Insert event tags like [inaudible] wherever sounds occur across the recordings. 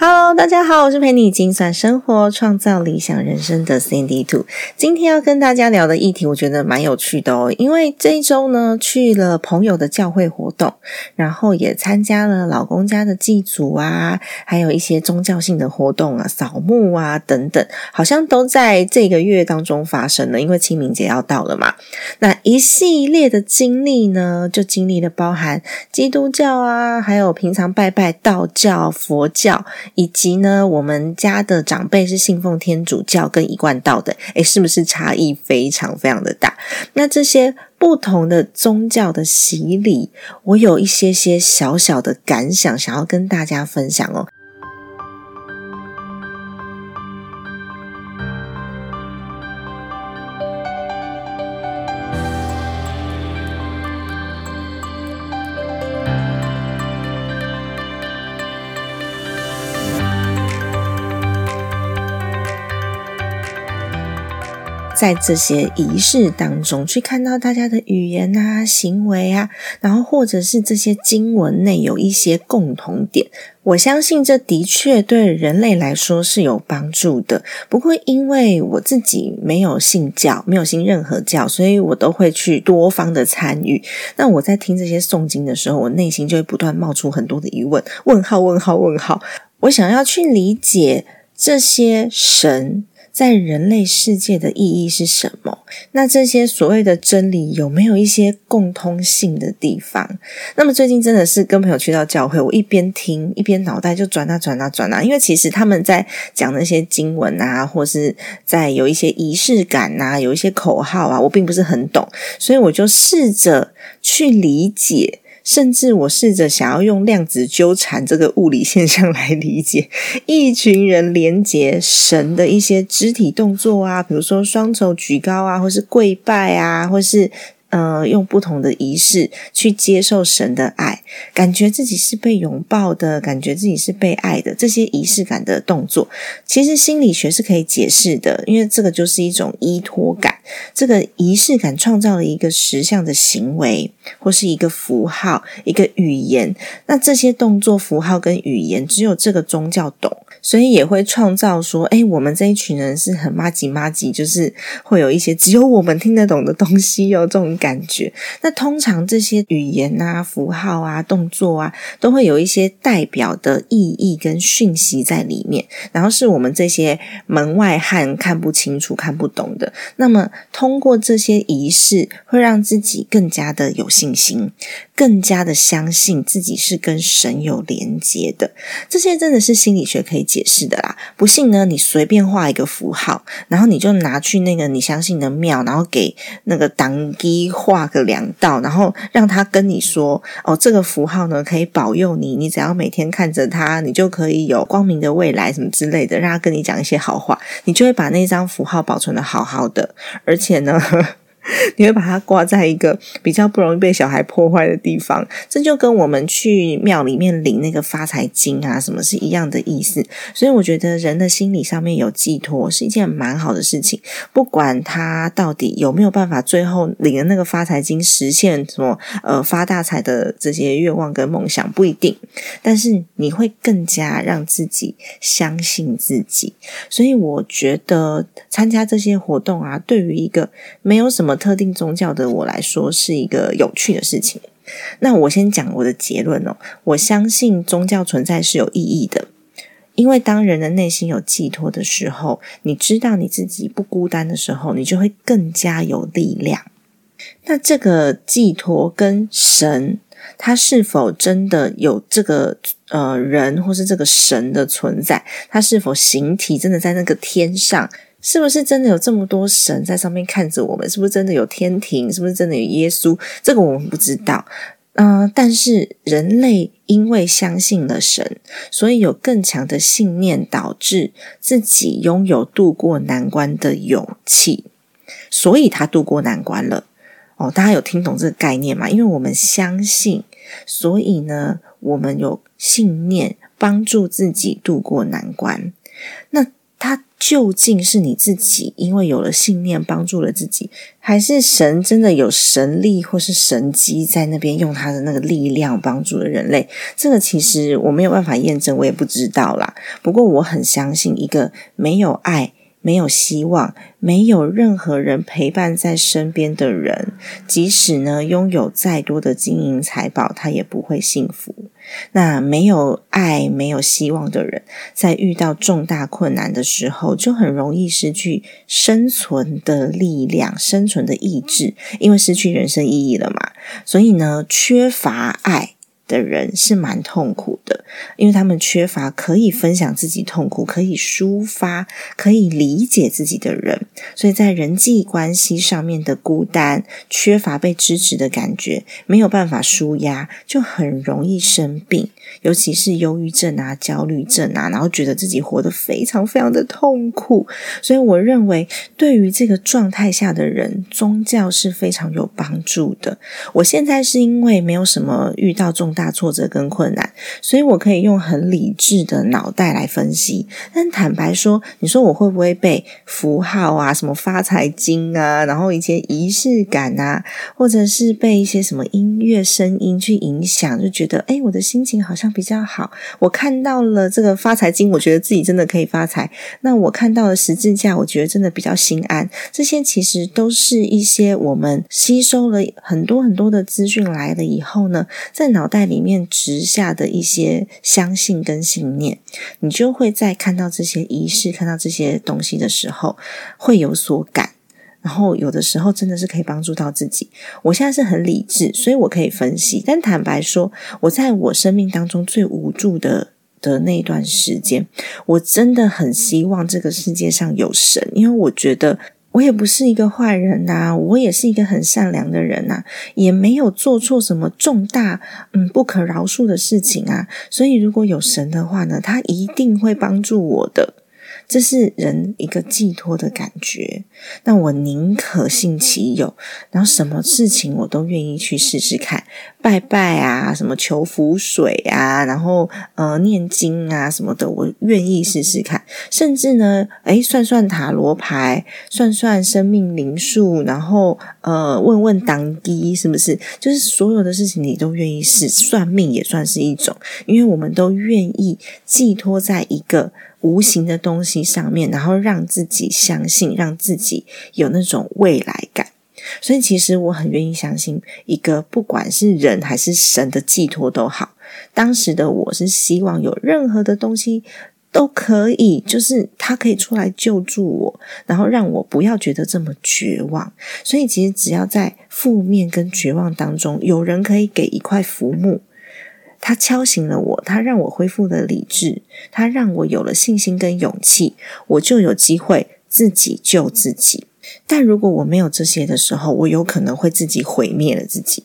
Hello，大家好，我是陪你精算生活、创造理想人生的 Cindy Two。今天要跟大家聊的议题，我觉得蛮有趣的哦。因为这一周呢，去了朋友的教会活动，然后也参加了老公家的祭祖啊，还有一些宗教性的活动啊、扫墓啊等等，好像都在这个月当中发生了。因为清明节要到了嘛，那一系列的经历呢，就经历了包含基督教啊，还有平常拜拜道教、佛教。以及呢，我们家的长辈是信奉天主教跟一贯道的，诶，是不是差异非常非常的大？那这些不同的宗教的洗礼，我有一些些小小的感想，想要跟大家分享哦。在这些仪式当中，去看到大家的语言啊、行为啊，然后或者是这些经文内有一些共同点，我相信这的确对人类来说是有帮助的。不过，因为我自己没有信教，没有信任何教，所以我都会去多方的参与。那我在听这些诵经的时候，我内心就会不断冒出很多的疑问：问号？问号？问号？我想要去理解这些神。在人类世界的意义是什么？那这些所谓的真理有没有一些共通性的地方？那么最近真的是跟朋友去到教会，我一边听一边脑袋就转啊转啊转啊，因为其实他们在讲那些经文啊，或是在有一些仪式感啊，有一些口号啊，我并不是很懂，所以我就试着去理解。甚至我试着想要用量子纠缠这个物理现象来理解 [laughs] 一群人连接神的一些肢体动作啊，比如说双手举高啊，或是跪拜啊，或是。呃，用不同的仪式去接受神的爱，感觉自己是被拥抱的，感觉自己是被爱的。这些仪式感的动作，其实心理学是可以解释的，因为这个就是一种依托感。这个仪式感创造了一个实像的行为，或是一个符号、一个语言。那这些动作、符号跟语言，只有这个宗教懂。所以也会创造说，哎，我们这一群人是很妈吉妈吉，就是会有一些只有我们听得懂的东西哦，这种感觉。[laughs] 那通常这些语言啊、符号啊、动作啊，都会有一些代表的意义跟讯息在里面，然后是我们这些门外汉看不清楚、看不懂的。那么通过这些仪式，会让自己更加的有信心，更加的相信自己是跟神有连接的。这些真的是心理学可以。解释的啦，不信呢？你随便画一个符号，然后你就拿去那个你相信的庙，然后给那个当机画个两道，然后让他跟你说：“哦，这个符号呢可以保佑你，你只要每天看着它，你就可以有光明的未来，什么之类的。”让他跟你讲一些好话，你就会把那张符号保存的好好的，而且呢。[laughs] 你会把它挂在一个比较不容易被小孩破坏的地方，这就跟我们去庙里面领那个发财金啊什么是一样的意思。所以我觉得人的心理上面有寄托是一件蛮好的事情，不管他到底有没有办法最后领了那个发财金实现什么呃发大财的这些愿望跟梦想不一定，但是你会更加让自己相信自己。所以我觉得参加这些活动啊，对于一个没有什么。特定宗教的我来说是一个有趣的事情。那我先讲我的结论哦。我相信宗教存在是有意义的，因为当人的内心有寄托的时候，你知道你自己不孤单的时候，你就会更加有力量。那这个寄托跟神，他是否真的有这个呃人或是这个神的存在？他是否形体真的在那个天上？是不是真的有这么多神在上面看着我们？是不是真的有天庭？是不是真的有耶稣？这个我们不知道。嗯，但是人类因为相信了神，所以有更强的信念，导致自己拥有渡过难关的勇气，所以他渡过难关了。哦，大家有听懂这个概念吗？因为我们相信，所以呢，我们有信念帮助自己渡过难关。那他究竟是你自己，因为有了信念帮助了自己，还是神真的有神力或是神机在那边用他的那个力量帮助了人类？这个其实我没有办法验证，我也不知道啦。不过我很相信，一个没有爱。没有希望，没有任何人陪伴在身边的人，即使呢拥有再多的金银财宝，他也不会幸福。那没有爱、没有希望的人，在遇到重大困难的时候，就很容易失去生存的力量、生存的意志，因为失去人生意义了嘛。所以呢，缺乏爱。的人是蛮痛苦的，因为他们缺乏可以分享自己痛苦、可以抒发、可以理解自己的人，所以在人际关系上面的孤单、缺乏被支持的感觉，没有办法舒压，就很容易生病，尤其是忧郁症啊、焦虑症啊，然后觉得自己活得非常非常的痛苦。所以我认为，对于这个状态下的人，宗教是非常有帮助的。我现在是因为没有什么遇到重。大挫折跟困难，所以我可以用很理智的脑袋来分析。但坦白说，你说我会不会被符号啊、什么发财经啊，然后一些仪式感啊，或者是被一些什么音乐声音去影响，就觉得哎，我的心情好像比较好。我看到了这个发财经，我觉得自己真的可以发财。那我看到了十字架，我觉得真的比较心安。这些其实都是一些我们吸收了很多很多的资讯来了以后呢，在脑袋。里面植下的一些相信跟信念，你就会在看到这些仪式、看到这些东西的时候，会有所感。然后有的时候真的是可以帮助到自己。我现在是很理智，所以我可以分析。但坦白说，我在我生命当中最无助的的那段时间，我真的很希望这个世界上有神，因为我觉得。我也不是一个坏人呐，我也是一个很善良的人呐，也没有做错什么重大嗯不可饶恕的事情啊。所以如果有神的话呢，他一定会帮助我的。这是人一个寄托的感觉，那我宁可信其有，然后什么事情我都愿意去试试看，拜拜啊，什么求福水啊，然后呃念经啊什么的，我愿意试试看，甚至呢，诶算算塔罗牌，算算生命灵数，然后呃问问当地是不是，就是所有的事情你都愿意试，算命也算是一种，因为我们都愿意寄托在一个。无形的东西上面，然后让自己相信，让自己有那种未来感。所以，其实我很愿意相信一个不管是人还是神的寄托都好。当时的我是希望有任何的东西都可以，就是他可以出来救助我，然后让我不要觉得这么绝望。所以，其实只要在负面跟绝望当中，有人可以给一块浮木。他敲醒了我，他让我恢复了理智，他让我有了信心跟勇气，我就有机会自己救自己。但如果我没有这些的时候，我有可能会自己毁灭了自己。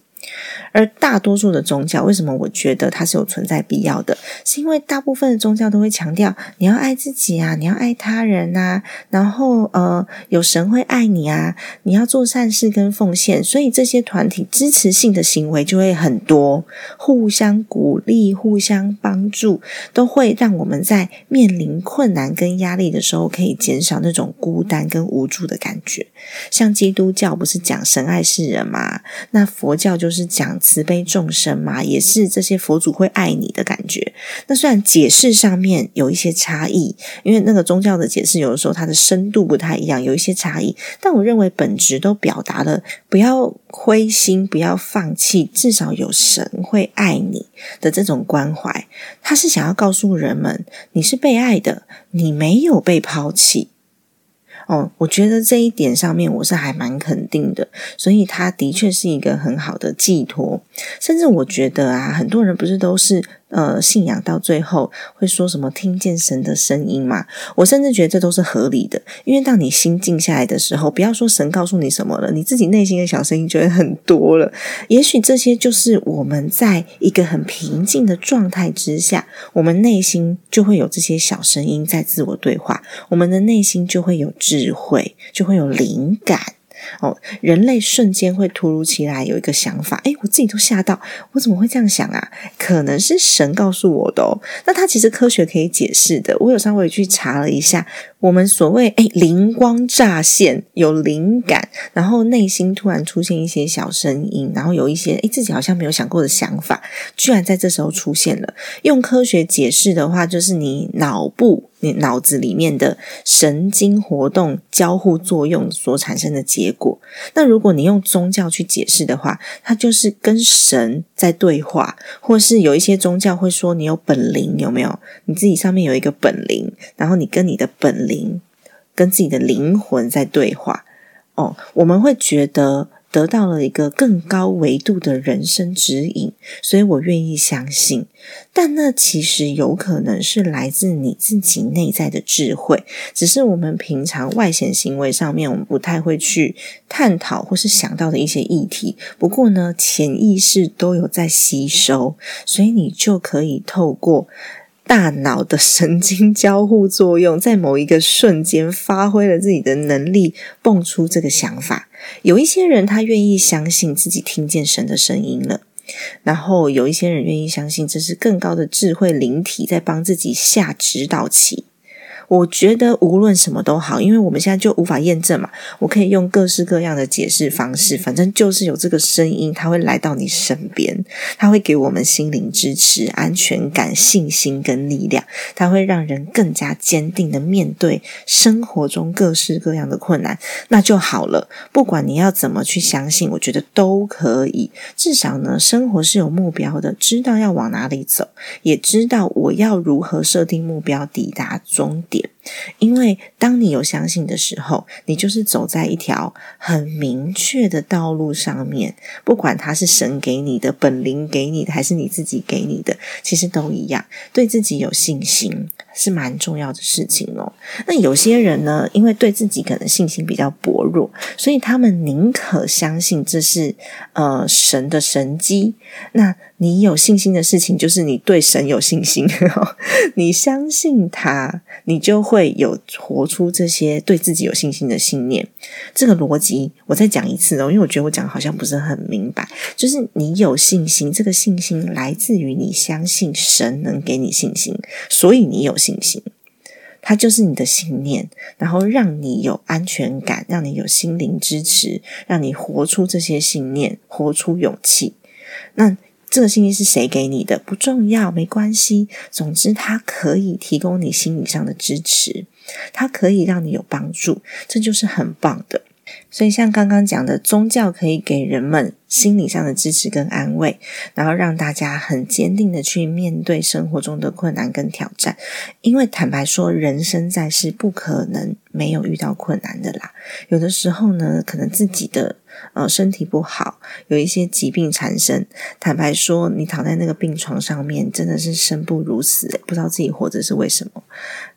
而大多数的宗教，为什么我觉得它是有存在必要的？是因为大部分的宗教都会强调你要爱自己啊，你要爱他人啊，然后呃，有神会爱你啊，你要做善事跟奉献，所以这些团体支持性的行为就会很多，互相鼓励、互相帮助，都会让我们在面临困难跟压力的时候，可以减少那种孤单跟无助的感觉。像基督教不是讲神爱世人吗？那佛教就是讲。慈悲众生嘛，也是这些佛祖会爱你的感觉。那虽然解释上面有一些差异，因为那个宗教的解释有的时候它的深度不太一样，有一些差异。但我认为本质都表达了不要灰心，不要放弃，至少有神会爱你的这种关怀。他是想要告诉人们，你是被爱的，你没有被抛弃。哦，我觉得这一点上面我是还蛮肯定的，所以他的确是一个很好的寄托。甚至我觉得啊，很多人不是都是呃信仰到最后会说什么听见神的声音嘛？我甚至觉得这都是合理的，因为当你心静下来的时候，不要说神告诉你什么了，你自己内心的小声音就会很多了。也许这些就是我们在一个很平静的状态之下，我们内心就会有这些小声音在自我对话，我们的内心就会有智慧，就会有灵感。哦，人类瞬间会突如其来有一个想法，诶，我自己都吓到，我怎么会这样想啊？可能是神告诉我的哦。那它其实科学可以解释的，我有稍微去查了一下。我们所谓哎灵光乍现，有灵感，然后内心突然出现一些小声音，然后有一些哎自己好像没有想过的想法，居然在这时候出现了。用科学解释的话，就是你脑部、你脑子里面的神经活动交互作用所产生的结果。那如果你用宗教去解释的话，它就是跟神在对话，或是有一些宗教会说你有本灵，有没有？你自己上面有一个本灵，然后你跟你的本灵。跟自己的灵魂在对话哦，我们会觉得得到了一个更高维度的人生指引，所以我愿意相信。但那其实有可能是来自你自己内在的智慧，只是我们平常外显行为上面，我们不太会去探讨或是想到的一些议题。不过呢，潜意识都有在吸收，所以你就可以透过。大脑的神经交互作用，[laughs] 在某一个瞬间发挥了自己的能力，蹦出这个想法。有一些人他愿意相信自己听见神的声音了，然后有一些人愿意相信这是更高的智慧灵体在帮自己下指导棋。我觉得无论什么都好，因为我们现在就无法验证嘛。我可以用各式各样的解释方式，反正就是有这个声音，它会来到你身边，它会给我们心灵支持、安全感、信心跟力量，它会让人更加坚定的面对生活中各式各样的困难，那就好了。不管你要怎么去相信，我觉得都可以。至少呢，生活是有目标的，知道要往哪里走，也知道我要如何设定目标，抵达终点。90. 因为当你有相信的时候，你就是走在一条很明确的道路上面。不管它是神给你的、本灵给你的，还是你自己给你的，其实都一样。对自己有信心是蛮重要的事情哦。那有些人呢，因为对自己可能信心比较薄弱，所以他们宁可相信这是呃神的神机。那你有信心的事情，就是你对神有信心，[laughs] 你相信他，你就会有活出这些对自己有信心的信念。这个逻辑，我再讲一次哦，因为我觉得我讲好像不是很明白。就是你有信心，这个信心来自于你相信神能给你信心，所以你有信心，它就是你的信念，然后让你有安全感，让你有心灵支持，让你活出这些信念，活出勇气。那。这个信息是谁给你的不重要，没关系。总之，它可以提供你心理上的支持，它可以让你有帮助，这就是很棒的。所以，像刚刚讲的，宗教可以给人们心理上的支持跟安慰，然后让大家很坚定的去面对生活中的困难跟挑战。因为坦白说，人生在世不可能没有遇到困难的啦。有的时候呢，可能自己的。呃，身体不好，有一些疾病产生。坦白说，你躺在那个病床上面，真的是生不如死，不知道自己活着是为什么。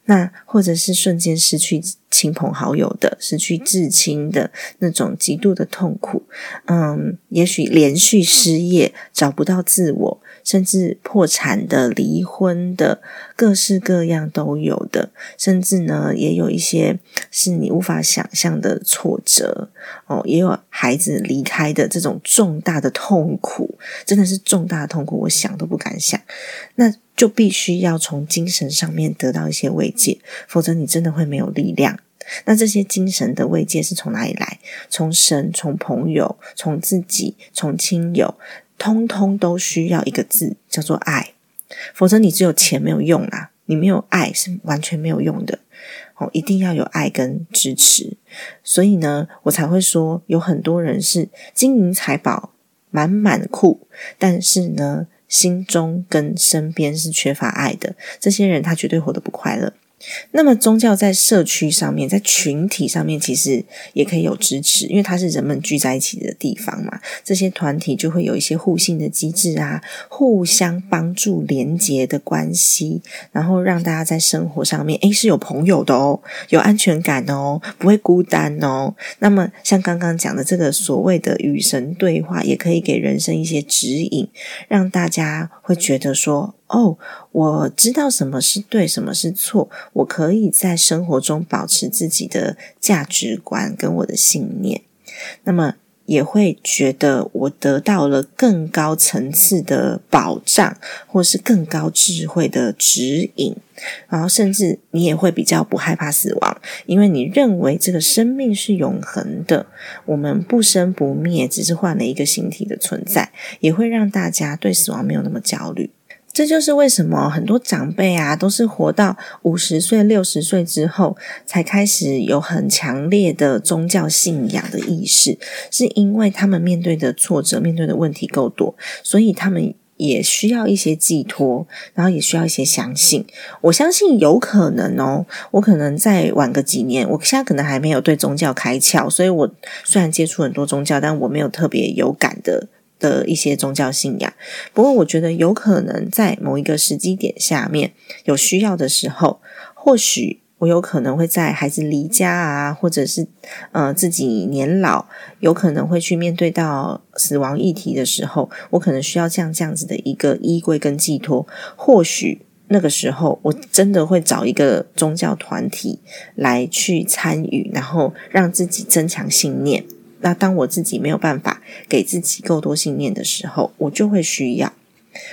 那或者是瞬间失去亲朋好友的，失去至亲的那种极度的痛苦。嗯，也许连续失业，找不到自我。甚至破产的、离婚的，各式各样都有的。甚至呢，也有一些是你无法想象的挫折哦，也有孩孩子离开的这种重大的痛苦，真的是重大的痛苦，我想都不敢想。那就必须要从精神上面得到一些慰藉，否则你真的会没有力量。那这些精神的慰藉是从哪里来？从神、从朋友、从自己、从亲友。通通都需要一个字，叫做爱，否则你只有钱没有用啊，你没有爱是完全没有用的哦，一定要有爱跟支持，所以呢，我才会说有很多人是金银财宝满满库，但是呢，心中跟身边是缺乏爱的，这些人他绝对活得不快乐。那么宗教在社区上面，在群体上面，其实也可以有支持，因为它是人们聚在一起的地方嘛。这些团体就会有一些互信的机制啊，互相帮助、连结的关系，然后让大家在生活上面，诶是有朋友的哦，有安全感哦，不会孤单哦。那么像刚刚讲的这个所谓的与神对话，也可以给人生一些指引，让大家会觉得说。哦，我知道什么是对，什么是错。我可以在生活中保持自己的价值观跟我的信念，那么也会觉得我得到了更高层次的保障，或是更高智慧的指引。然后，甚至你也会比较不害怕死亡，因为你认为这个生命是永恒的，我们不生不灭，只是换了一个形体的存在，也会让大家对死亡没有那么焦虑。这就是为什么很多长辈啊，都是活到五十岁、六十岁之后，才开始有很强烈的宗教信仰的意识，是因为他们面对的挫折、面对的问题够多，所以他们也需要一些寄托，然后也需要一些相信。我相信有可能哦，我可能再晚个几年，我现在可能还没有对宗教开窍，所以我虽然接触很多宗教，但我没有特别有感的。的一些宗教信仰，不过我觉得有可能在某一个时机点下面有需要的时候，或许我有可能会在孩子离家啊，或者是呃自己年老，有可能会去面对到死亡议题的时候，我可能需要这样这样子的一个依归跟寄托。或许那个时候，我真的会找一个宗教团体来去参与，然后让自己增强信念。那当我自己没有办法给自己够多信念的时候，我就会需要。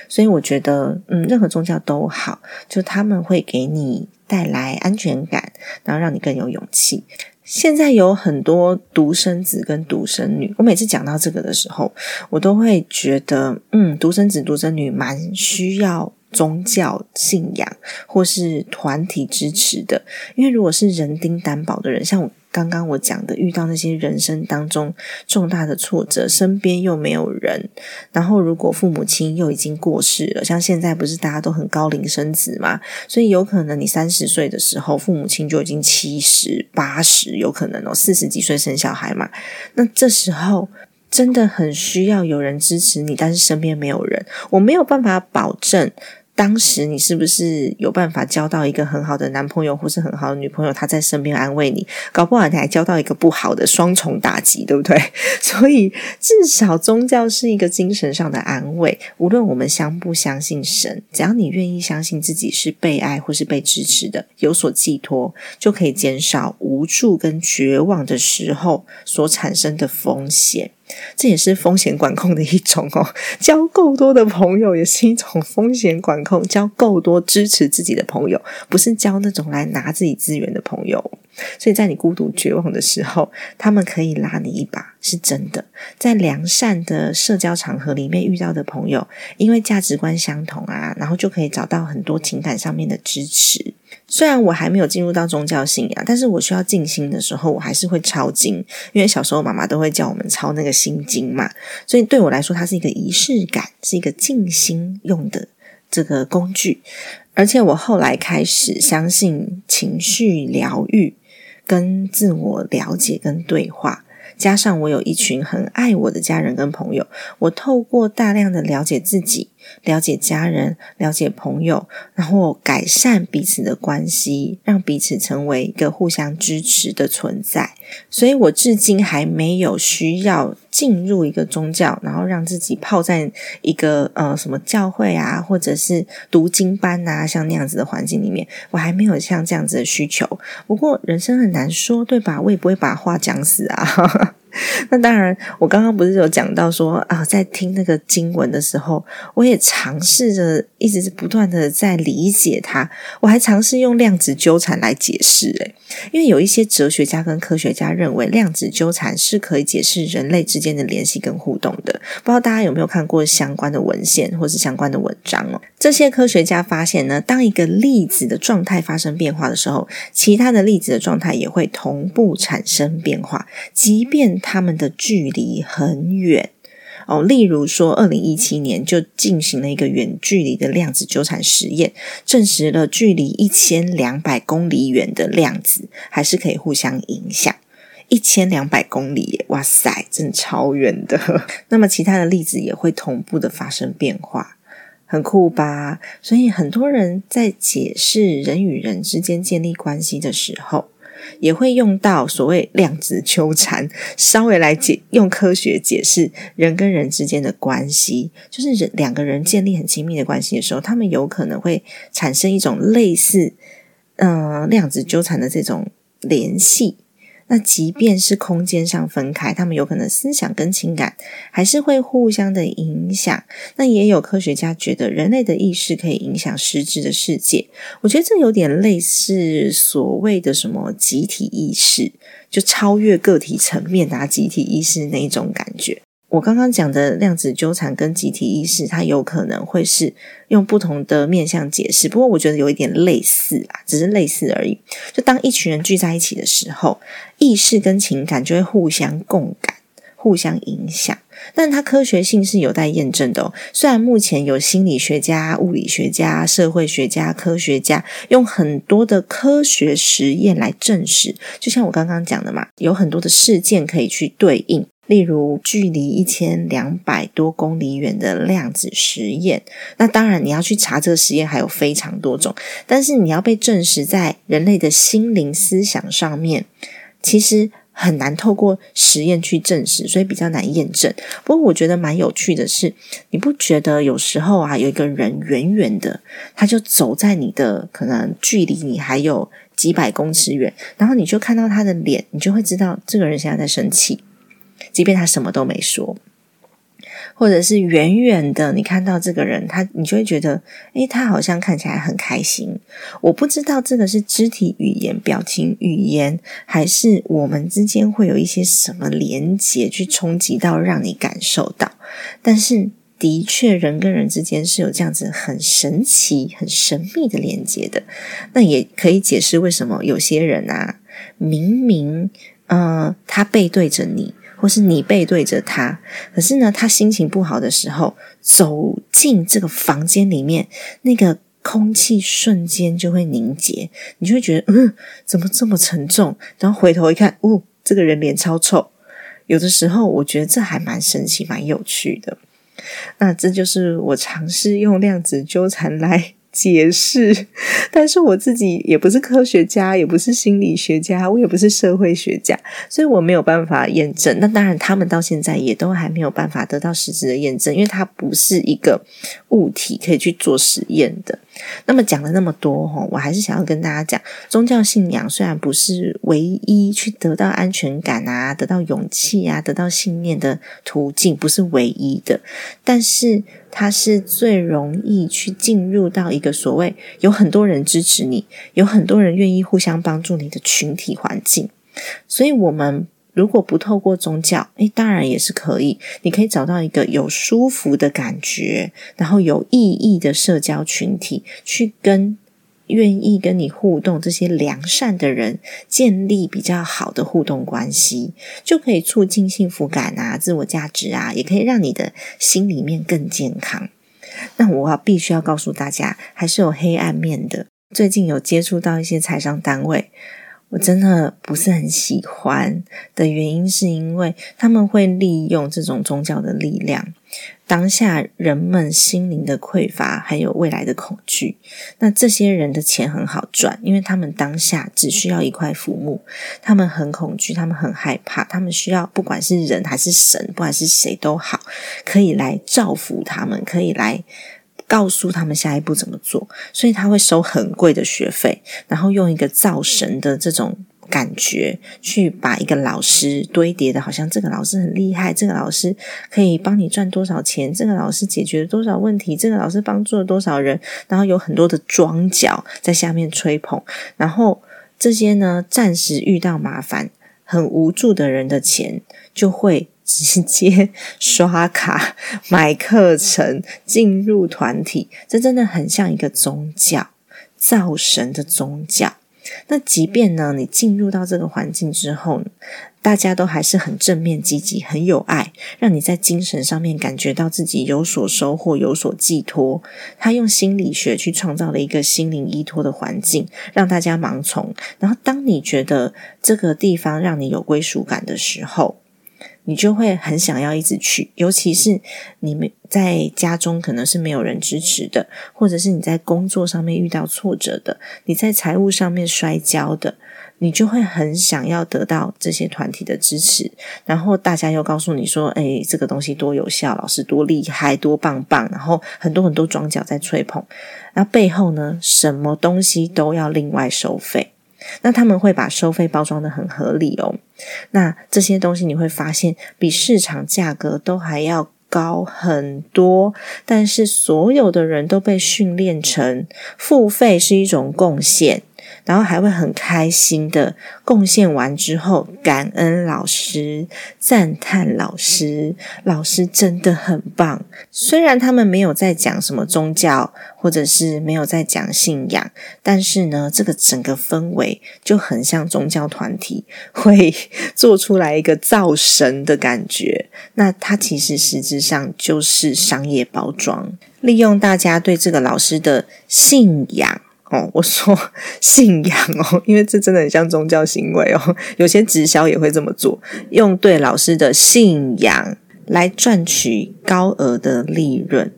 所以我觉得，嗯，任何宗教都好，就他们会给你带来安全感，然后让你更有勇气。现在有很多独生子跟独生女，我每次讲到这个的时候，我都会觉得，嗯，独生子、独生女蛮需要宗教信仰或是团体支持的，因为如果是人丁担保的人，像我。刚刚我讲的，遇到那些人生当中重大的挫折，身边又没有人，然后如果父母亲又已经过世了，像现在不是大家都很高龄生子嘛，所以有可能你三十岁的时候，父母亲就已经七十八十，有可能哦，四十几岁生小孩嘛，那这时候真的很需要有人支持你，但是身边没有人，我没有办法保证。当时你是不是有办法交到一个很好的男朋友或是很好的女朋友？他在身边安慰你，搞不好你还交到一个不好的双重打击，对不对？[laughs] 所以至少宗教是一个精神上的安慰。无论我们相不相信神，只要你愿意相信自己是被爱或是被支持的，有所寄托，就可以减少无助跟绝望的时候所产生的风险。这也是风险管控的一种哦，交够多的朋友也是一种风险管控，交够多支持自己的朋友，不是交那种来拿自己资源的朋友。所以在你孤独绝望的时候，他们可以拉你一把，是真的。在良善的社交场合里面遇到的朋友，因为价值观相同啊，然后就可以找到很多情感上面的支持。虽然我还没有进入到宗教信仰，但是我需要静心的时候，我还是会抄经，因为小时候妈妈都会叫我们抄那个心经嘛。所以对我来说，它是一个仪式感，是一个静心用的这个工具。而且我后来开始相信情绪疗愈。跟自我了解跟对话，加上我有一群很爱我的家人跟朋友，我透过大量的了解自己。了解家人，了解朋友，然后改善彼此的关系，让彼此成为一个互相支持的存在。所以我至今还没有需要进入一个宗教，然后让自己泡在一个呃什么教会啊，或者是读经班啊，像那样子的环境里面，我还没有像这样子的需求。不过人生很难说，对吧？我也不会把话讲死啊。[laughs] 那当然，我刚刚不是有讲到说啊，在听那个经文的时候，我也尝试着一直是不断的在理解它。我还尝试用量子纠缠来解释，诶，因为有一些哲学家跟科学家认为量子纠缠是可以解释人类之间的联系跟互动的。不知道大家有没有看过相关的文献或是相关的文章哦？这些科学家发现呢，当一个粒子的状态发生变化的时候，其他的粒子的状态也会同步产生变化，即便。他们的距离很远哦。例如说，二零一七年就进行了一个远距离的量子纠缠实验，证实了距离一千两百公里远的量子还是可以互相影响。一千两百公里，哇塞，真的超远的。[laughs] 那么其他的粒子也会同步的发生变化，很酷吧？所以很多人在解释人与人之间建立关系的时候，也会用到所谓量子纠缠，稍微来解用科学解释人跟人之间的关系。就是人两个人建立很亲密的关系的时候，他们有可能会产生一种类似嗯量子纠缠的这种联系。那即便是空间上分开，他们有可能思想跟情感还是会互相的影响。那也有科学家觉得，人类的意识可以影响实质的世界。我觉得这有点类似所谓的什么集体意识，就超越个体层面啊集体意识那一种感觉。我刚刚讲的量子纠缠跟集体意识，它有可能会是用不同的面向解释，不过我觉得有一点类似啦，只是类似而已。就当一群人聚在一起的时候，意识跟情感就会互相共感、互相影响，但它科学性是有待验证的哦。虽然目前有心理学家、物理学家、社会学家、科学家用很多的科学实验来证实，就像我刚刚讲的嘛，有很多的事件可以去对应。例如，距离一千两百多公里远的量子实验，那当然你要去查这个实验还有非常多种，但是你要被证实在人类的心灵思想上面，其实很难透过实验去证实，所以比较难验证。不过我觉得蛮有趣的是，你不觉得有时候啊，有一个人远远的，他就走在你的可能距离你还有几百公尺远，然后你就看到他的脸，你就会知道这个人现在在生气。即便他什么都没说，或者是远远的，你看到这个人，他你就会觉得，诶，他好像看起来很开心。我不知道这个是肢体语言、表情语言，还是我们之间会有一些什么连接去冲击到，让你感受到。但是，的确，人跟人之间是有这样子很神奇、很神秘的连接的。那也可以解释为什么有些人啊，明明，嗯，他背对着你。或是你背对着他，可是呢，他心情不好的时候，走进这个房间里面，那个空气瞬间就会凝结，你就会觉得，嗯，怎么这么沉重？然后回头一看，哦，这个人脸超臭。有的时候，我觉得这还蛮神奇、蛮有趣的。那这就是我尝试用量子纠缠来。解释，[laughs] 但是我自己也不是科学家，也不是心理学家，我也不是社会学家，所以我没有办法验证。那当然，他们到现在也都还没有办法得到实质的验证，因为它不是一个物体可以去做实验的。那么讲了那么多哈，我还是想要跟大家讲，宗教信仰虽然不是唯一去得到安全感啊、得到勇气啊、得到信念的途径，不是唯一的，但是。它是最容易去进入到一个所谓有很多人支持你，有很多人愿意互相帮助你的群体环境。所以，我们如果不透过宗教，诶，当然也是可以。你可以找到一个有舒服的感觉，然后有意义的社交群体，去跟。愿意跟你互动，这些良善的人建立比较好的互动关系，就可以促进幸福感啊、自我价值啊，也可以让你的心里面更健康。那我要必须要告诉大家，还是有黑暗面的。最近有接触到一些财商单位。我真的不是很喜欢的原因，是因为他们会利用这种宗教的力量，当下人们心灵的匮乏，还有未来的恐惧。那这些人的钱很好赚，因为他们当下只需要一块浮木，他们很恐惧，他们很害怕，他们需要不管是人还是神，不管是谁都好，可以来造福他们，可以来。告诉他们下一步怎么做，所以他会收很贵的学费，然后用一个造神的这种感觉去把一个老师堆叠的，好像这个老师很厉害，这个老师可以帮你赚多少钱，这个老师解决了多少问题，这个老师帮助了多少人，然后有很多的庄脚在下面吹捧，然后这些呢，暂时遇到麻烦、很无助的人的钱就会。直接刷卡买课程进入团体，这真的很像一个宗教造神的宗教。那即便呢，你进入到这个环境之后，大家都还是很正面积极、很有爱，让你在精神上面感觉到自己有所收获、有所寄托。他用心理学去创造了一个心灵依托的环境，让大家盲从。然后，当你觉得这个地方让你有归属感的时候，你就会很想要一直去。尤其是你们在家中可能是没有人支持的，或者是你在工作上面遇到挫折的，你在财务上面摔跤的。你就会很想要得到这些团体的支持，然后大家又告诉你说：“哎，这个东西多有效，老师多厉害，多棒棒。”然后很多很多庄脚在吹捧，那背后呢，什么东西都要另外收费。那他们会把收费包装的很合理哦。那这些东西你会发现比市场价格都还要高很多，但是所有的人都被训练成付费是一种贡献。然后还会很开心的贡献完之后，感恩老师，赞叹老师，老师真的很棒。虽然他们没有在讲什么宗教，或者是没有在讲信仰，但是呢，这个整个氛围就很像宗教团体会做出来一个造神的感觉。那它其实实质上就是商业包装，利用大家对这个老师的信仰。哦，我说 [laughs] 信仰哦，[laughs] 因为这真的很像宗教行为哦。[laughs] 有些直销也会这么做，用对老师的信仰来赚取高额的利润。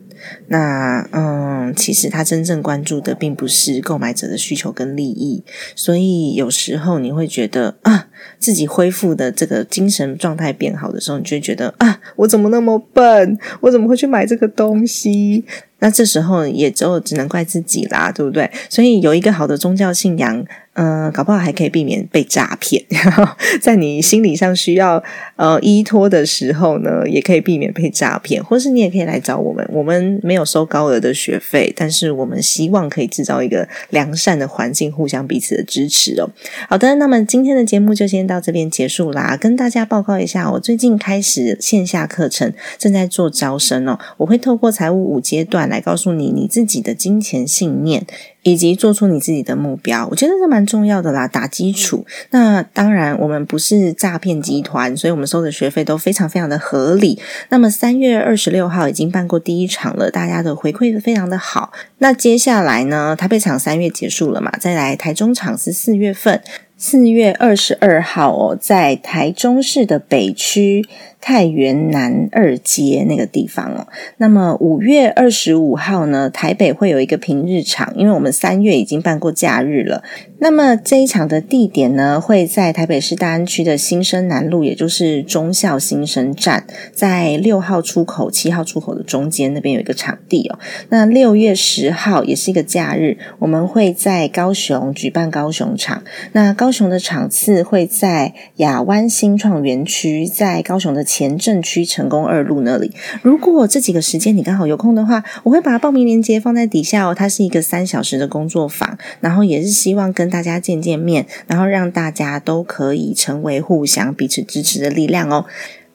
那嗯，其实他真正关注的并不是购买者的需求跟利益，所以有时候你会觉得啊，自己恢复的这个精神状态变好的时候，你就会觉得啊，我怎么那么笨？我怎么会去买这个东西？那这时候也就只能怪自己啦，对不对？所以有一个好的宗教信仰。嗯，搞不好还可以避免被诈骗。然 [laughs] 后在你心理上需要呃依托的时候呢，也可以避免被诈骗。或是你也可以来找我们，我们没没有收高额的学费，但是我们希望可以制造一个良善的环境，互相彼此的支持哦。好的，那么今天的节目就先到这边结束啦。跟大家报告一下，我最近开始线下课程，正在做招生哦。我会透过财务五阶段来告诉你你自己的金钱信念。以及做出你自己的目标，我觉得这蛮重要的啦，打基础。那当然，我们不是诈骗集团，所以我们收的学费都非常非常的合理。那么三月二十六号已经办过第一场了，大家的回馈非常的好。那接下来呢，台北场三月结束了嘛，再来台中场是四月份，四月二十二号哦，在台中市的北区。太原南二街那个地方哦，那么五月二十五号呢，台北会有一个平日场，因为我们三月已经办过假日了。那么这一场的地点呢，会在台北市大安区的新生南路，也就是中校新生站，在六号出口、七号出口的中间那边有一个场地哦。那六月十号也是一个假日，我们会在高雄举办高雄场。那高雄的场次会在亚湾新创园区，在高雄的。前镇区成功二路那里，如果这几个时间你刚好有空的话，我会把报名链接放在底下哦。它是一个三小时的工作坊，然后也是希望跟大家见见面，然后让大家都可以成为互相彼此支持的力量哦。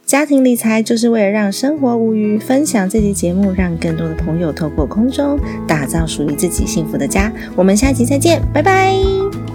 家庭理财就是为了让生活无虞，分享这期节目，让更多的朋友透过空中打造属于自己幸福的家。我们下期再见，拜拜。